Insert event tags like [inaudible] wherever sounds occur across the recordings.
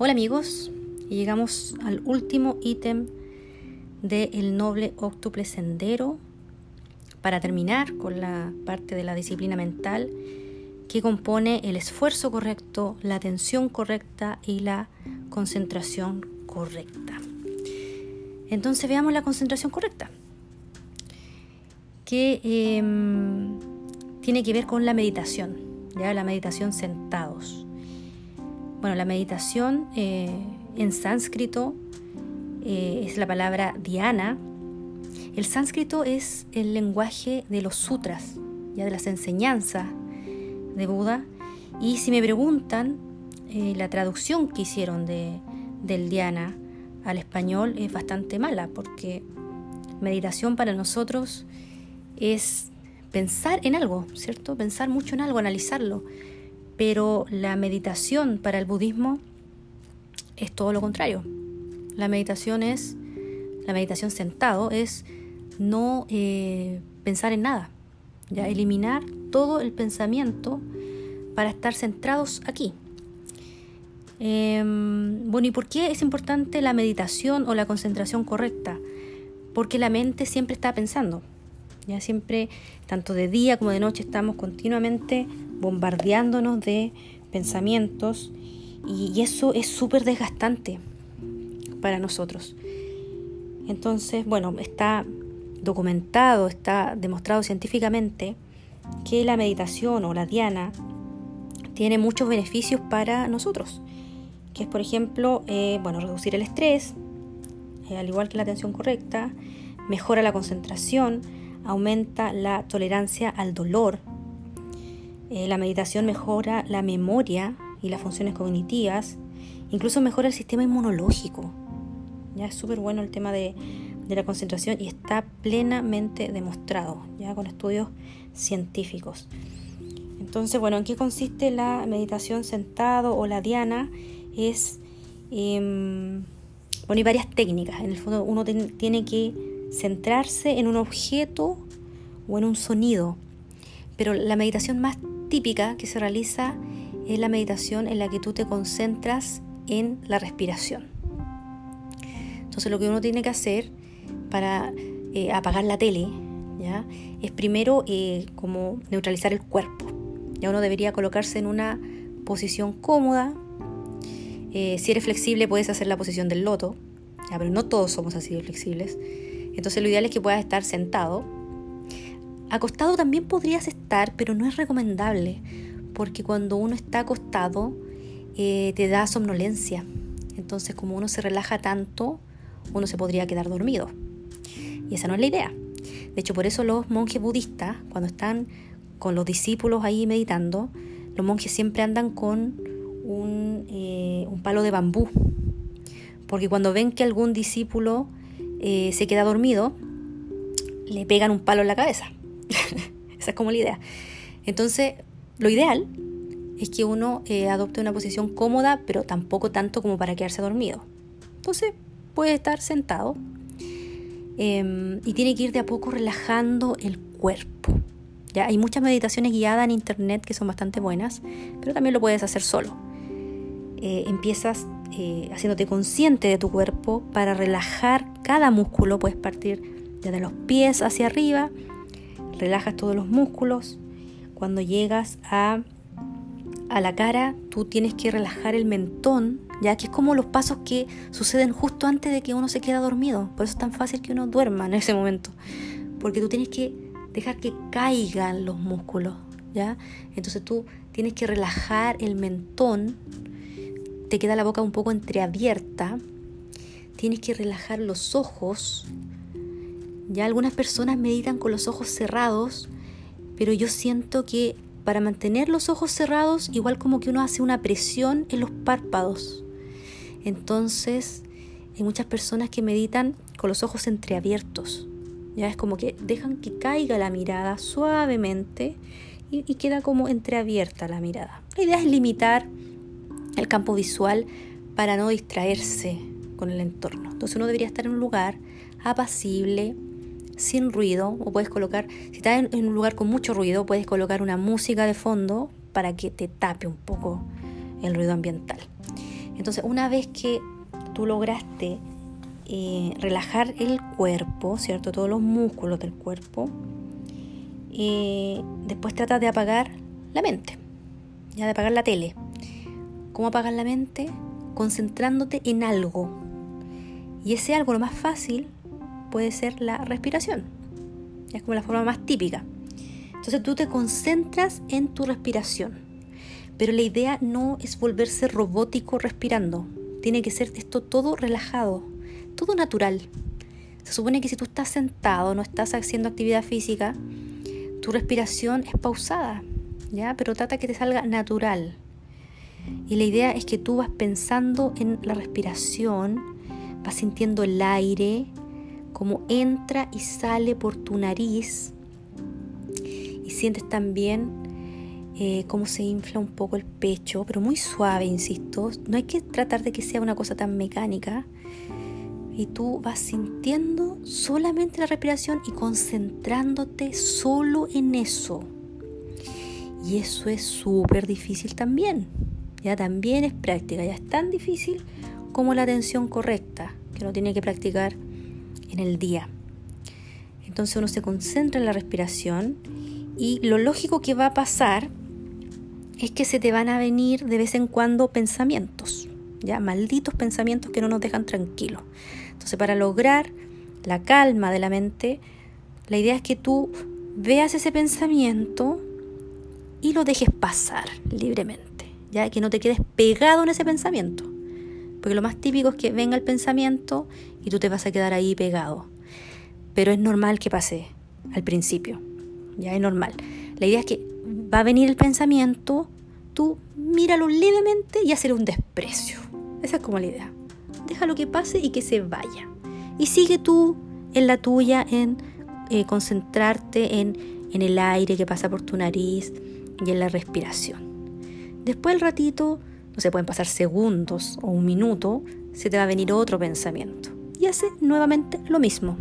Hola amigos, llegamos al último ítem del noble octuple sendero para terminar con la parte de la disciplina mental que compone el esfuerzo correcto, la atención correcta y la concentración correcta. Entonces veamos la concentración correcta, que em, tiene que ver con la meditación, ya la meditación sentados. Bueno, la meditación eh, en sánscrito eh, es la palabra dhyana. El sánscrito es el lenguaje de los sutras, ya de las enseñanzas de Buda. Y si me preguntan, eh, la traducción que hicieron de, del dhyana al español es bastante mala, porque meditación para nosotros es pensar en algo, ¿cierto? Pensar mucho en algo, analizarlo. Pero la meditación para el budismo es todo lo contrario. La meditación es, la meditación sentado es no eh, pensar en nada, ya eliminar todo el pensamiento para estar centrados aquí. Em, bueno, ¿y por qué es importante la meditación o la concentración correcta? Porque la mente siempre está pensando. Ya siempre, tanto de día como de noche, estamos continuamente bombardeándonos de pensamientos y, eso es súper desgastante para nosotros. Entonces, bueno, está documentado, está demostrado científicamente que la meditación o la diana tiene muchos beneficios para nosotros, que es por ejemplo, eh, bueno, reducir el estrés, eh, al igual que la atención correcta, mejora la concentración, aumenta la tolerancia al dolor, eh, la meditación mejora la memoria y las funciones cognitivas, incluso mejora el sistema inmunológico. Ya es súper bueno el tema de, la concentración y está plenamente demostrado, ya con estudios científicos. Entonces, bueno, ¿en qué consiste la meditación sentado o la diana? Es, em, bueno, hay varias técnicas. En el fondo uno tiene que centrarse en un objeto o en un sonido. Pero la meditación más típica que se realiza es la meditación en la que tú te concentras en la respiración. Entonces lo que uno tiene que hacer para eh, apagar la tele ¿ya? es primero eh, como neutralizar el cuerpo. Ya uno debería colocarse en una posición cómoda. Eh, si eres flexible puedes hacer la posición del loto, ¿ya? pero no todos somos así de flexibles. Entonces lo ideal es que puedas estar sentado Acostado también podrías estar, pero no es recomendable, porque cuando uno está acostado eh, te da somnolencia. Entonces como uno se relaja tanto, uno se podría quedar dormido. Y esa no es la idea. De hecho, por eso los monjes budistas, cuando están con los discípulos ahí meditando, los monjes siempre andan con un, eh, palo de bambú. Porque cuando ven que algún discípulo eh, se queda dormido, le pegan un palo en la cabeza. [laughs] Esa es como la idea. Entonces, lo ideal es que uno eh, adopte una posición cómoda, pero tampoco tanto como para quedarse dormido. Entonces, puede estar sentado em, y tiene que ir de a poco relajando el cuerpo. ¿ya? Hay muchas meditaciones guiadas en internet que son bastante buenas, pero también lo puedes hacer solo. Eh, empiezas eh, haciéndote consciente de tu cuerpo para relajar cada músculo. Puedes partir desde los pies hacia arriba relajas todos los músculos. Cuando llegas a, a la cara, tú tienes que relajar el mentón, ya que es como los pasos que suceden justo antes de que uno se queda dormido. Por eso es tan fácil que uno duerma en ese momento. Porque tú tienes que dejar que caigan los músculos, ¿ya? Entonces tú tienes que relajar el mentón, te queda la boca un poco entreabierta, tienes que relajar los ojos, ya algunas personas meditan con los ojos cerrados, pero yo siento que para mantener los ojos cerrados, igual como que uno hace una presión en los párpados. Entonces, hay muchas personas que meditan con los ojos entreabiertos. Ya es como que dejan que caiga la mirada suavemente y, y queda como entreabierta la mirada. La idea es limitar el campo visual para no distraerse con el entorno. Entonces uno debería estar en un lugar apacible, sin ruido o puedes colocar, si estás en, un lugar con mucho ruido, puedes colocar una música de fondo para que te tape un poco el ruido ambiental. Entonces, una vez que tú lograste eh, relajar el cuerpo, ¿cierto? Todos los músculos del cuerpo, eh, después trata de apagar la mente, ya de apagar la tele. ¿Cómo apagar la mente? Concentrándote en algo. Y ese algo, lo más fácil, puede ser la respiración. Es como la forma más típica. Entonces tú te concentras en tu respiración. Pero la idea no es volverse robótico respirando. Tiene que ser esto todo relajado, todo natural. Se supone que si tú estás sentado, no estás haciendo actividad física, tu respiración es pausada, ¿ya? Pero trata que te salga natural. Y la idea es que tú vas pensando en la respiración, vas sintiendo el aire, como entra y sale por tu nariz. Y sientes también eh, cómo se infla un poco el pecho, pero muy suave, insisto. No hay que tratar de que sea una cosa tan mecánica. Y tú vas sintiendo solamente la respiración y concentrándote solo en eso. Y eso es súper difícil también. Ya también es práctica, ya es tan difícil como la atención correcta, que uno tiene que practicar en el día. Entonces uno se concentra en la respiración y lo lógico que va a pasar es que se te van a venir de vez en cuando pensamientos, ya malditos pensamientos que no nos dejan tranquilos. Entonces, para lograr la calma de la mente, la idea es que tú veas ese pensamiento y lo dejes pasar libremente, ya que no te quedes pegado en ese pensamiento. Porque lo más típico es que venga el pensamiento y tú te vas a quedar ahí pegado. Pero es normal que pase al principio. Ya es normal. La idea es que va a venir el pensamiento, tú míralo levemente y hacer un desprecio. Esa es como la idea. Déjalo que pase y que se vaya. Y sigue tú en la tuya, en eh, concentrarte en, en el aire que pasa por tu nariz y en la respiración. Después el ratito, no se pueden pasar segundos o un minuto, se te va a venir otro pensamiento. Y hace nuevamente lo mismo.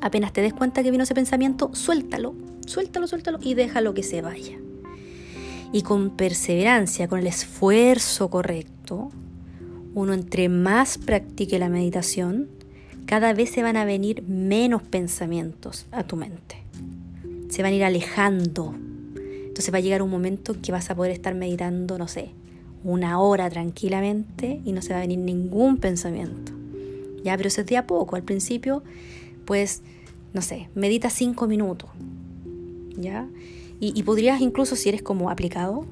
Apenas te des cuenta que vino ese pensamiento, suéltalo Suéltalo, suéltalo y déjalo que se vaya. Y con perseverancia, con el esfuerzo correcto, uno entre más practique la meditación, cada vez se van a venir menos pensamientos a tu mente. Se van a ir alejando. Entonces va a llegar un momento que vas a poder estar meditando, no sé, una hora tranquilamente y no se va a venir ningún pensamiento. Ya, pero eso es poco. Al principio, pues, no sé, medita cinco minutos. ¿ya? Y, podrías incluso, si eres como aplicado,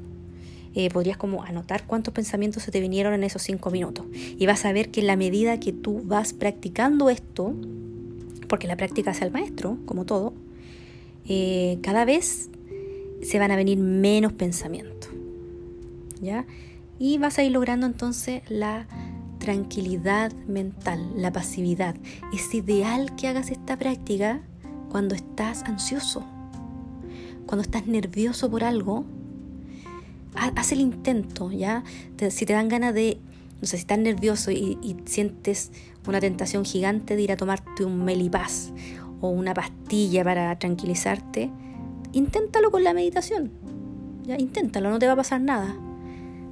eh, podrías como anotar cuántos pensamientos se te vinieron en esos cinco minutos. Y vas a ver que en la medida que tú vas practicando esto, porque la práctica es el maestro, como todo, eh, cada vez se van a venir menos pensamientos. ¿Ya? Y vas a ir logrando entonces la tranquilidad mental, la pasividad. Es ideal que hagas esta práctica cuando estás ansioso cuando estás nervioso por algo, haz el intento, ¿ya? si te dan ganas de, no sé, si estás nervioso y, sientes una tentación gigante de ir a tomarte un melipaz o una pastilla para tranquilizarte, inténtalo con la meditación. Ya, inténtalo, no te va a pasar nada.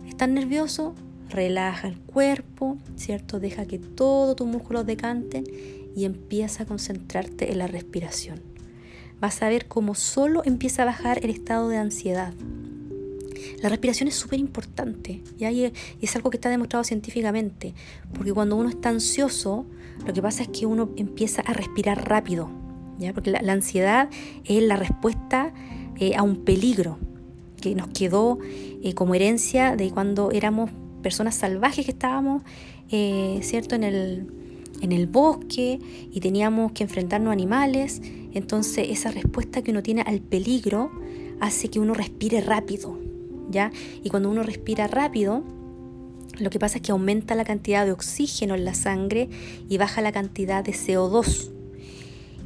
Estás nervioso, relaja el cuerpo, ¿cierto? Deja que todos tus músculos decanten y empieza a concentrarte en la respiración vas a ver cómo solo empieza a bajar el estado de ansiedad. La respiración es súper importante y es algo que está demostrado científicamente, porque cuando uno está ansioso, lo que pasa es que uno empieza a respirar rápido, ¿ya? porque la, ansiedad es la respuesta eh, a un peligro que nos quedó eh, como herencia de cuando éramos personas salvajes que estábamos, eh, ¿cierto?, en el, en el bosque y teníamos que enfrentarnos a animales entonces esa respuesta que uno tiene al peligro hace que uno respire rápido, ¿ya? Y cuando uno respira rápido, lo que pasa es que aumenta la cantidad de oxígeno en la sangre y baja la cantidad de CO2.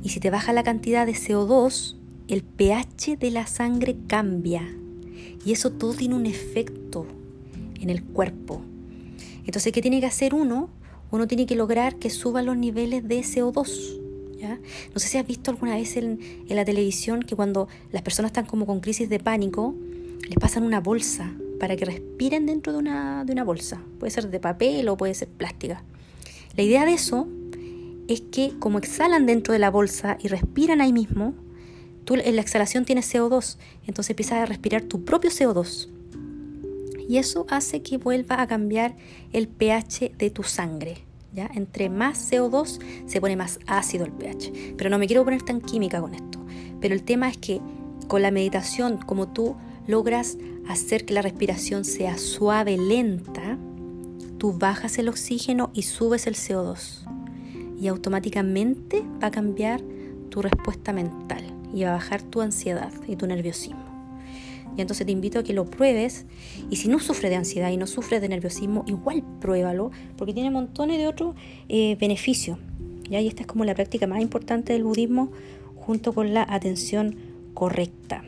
Y si te baja la cantidad de CO2, el pH de la sangre cambia. Y eso todo tiene un efecto el cuerpo. Entonces, ¿qué tiene que hacer uno? Uno tiene que lograr que suban los niveles de CO2. No sé si has visto alguna vez en, la televisión que cuando las personas están como con crisis de pánico, les pasan una bolsa para que respiren dentro de una, de una bolsa. Puede ser de papel o puede ser plástica. La idea de eso es que como exhalan dentro de la bolsa y respiran ahí mismo, tú en la exhalación tienes CO2, entonces empiezas a respirar tu propio CO2. Y eso hace que vuelva a cambiar el pH de tu sangre. ¿ya? Entre más CO2 se pone más ácido el pH. Pero no me quiero poner tan química con esto. Pero el tema es que con la meditación, como tú logras hacer que la respiración sea suave, lenta, tú bajas el oxígeno y subes el CO2. Y automáticamente va a cambiar tu respuesta mental y va a bajar tu ansiedad y tu nerviosismo. Y entonces te invito a que lo pruebes. Y si no sufres de ansiedad y no sufres de nerviosismo, igual pruébalo, porque tiene montones de otros eh, beneficios. Y esta es como la práctica más importante del budismo, junto con la atención correcta.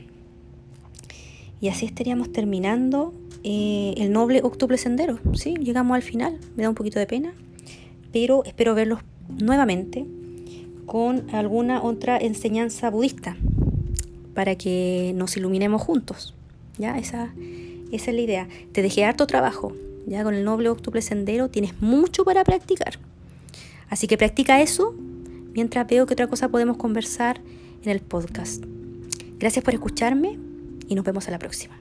Y así estaríamos terminando eh, el noble octuple sendero. ¿sí? Llegamos al final, me da un poquito de pena, pero espero verlos nuevamente con alguna otra enseñanza budista para que nos iluminemos juntos. ¿ya? Esa, esa es la idea. Te dejé harto trabajo. Ya con el noble octuple sendero tienes mucho para practicar. Así que practica eso mientras veo que otra cosa podemos conversar en el podcast. Gracias por escucharme y nos vemos a la próxima.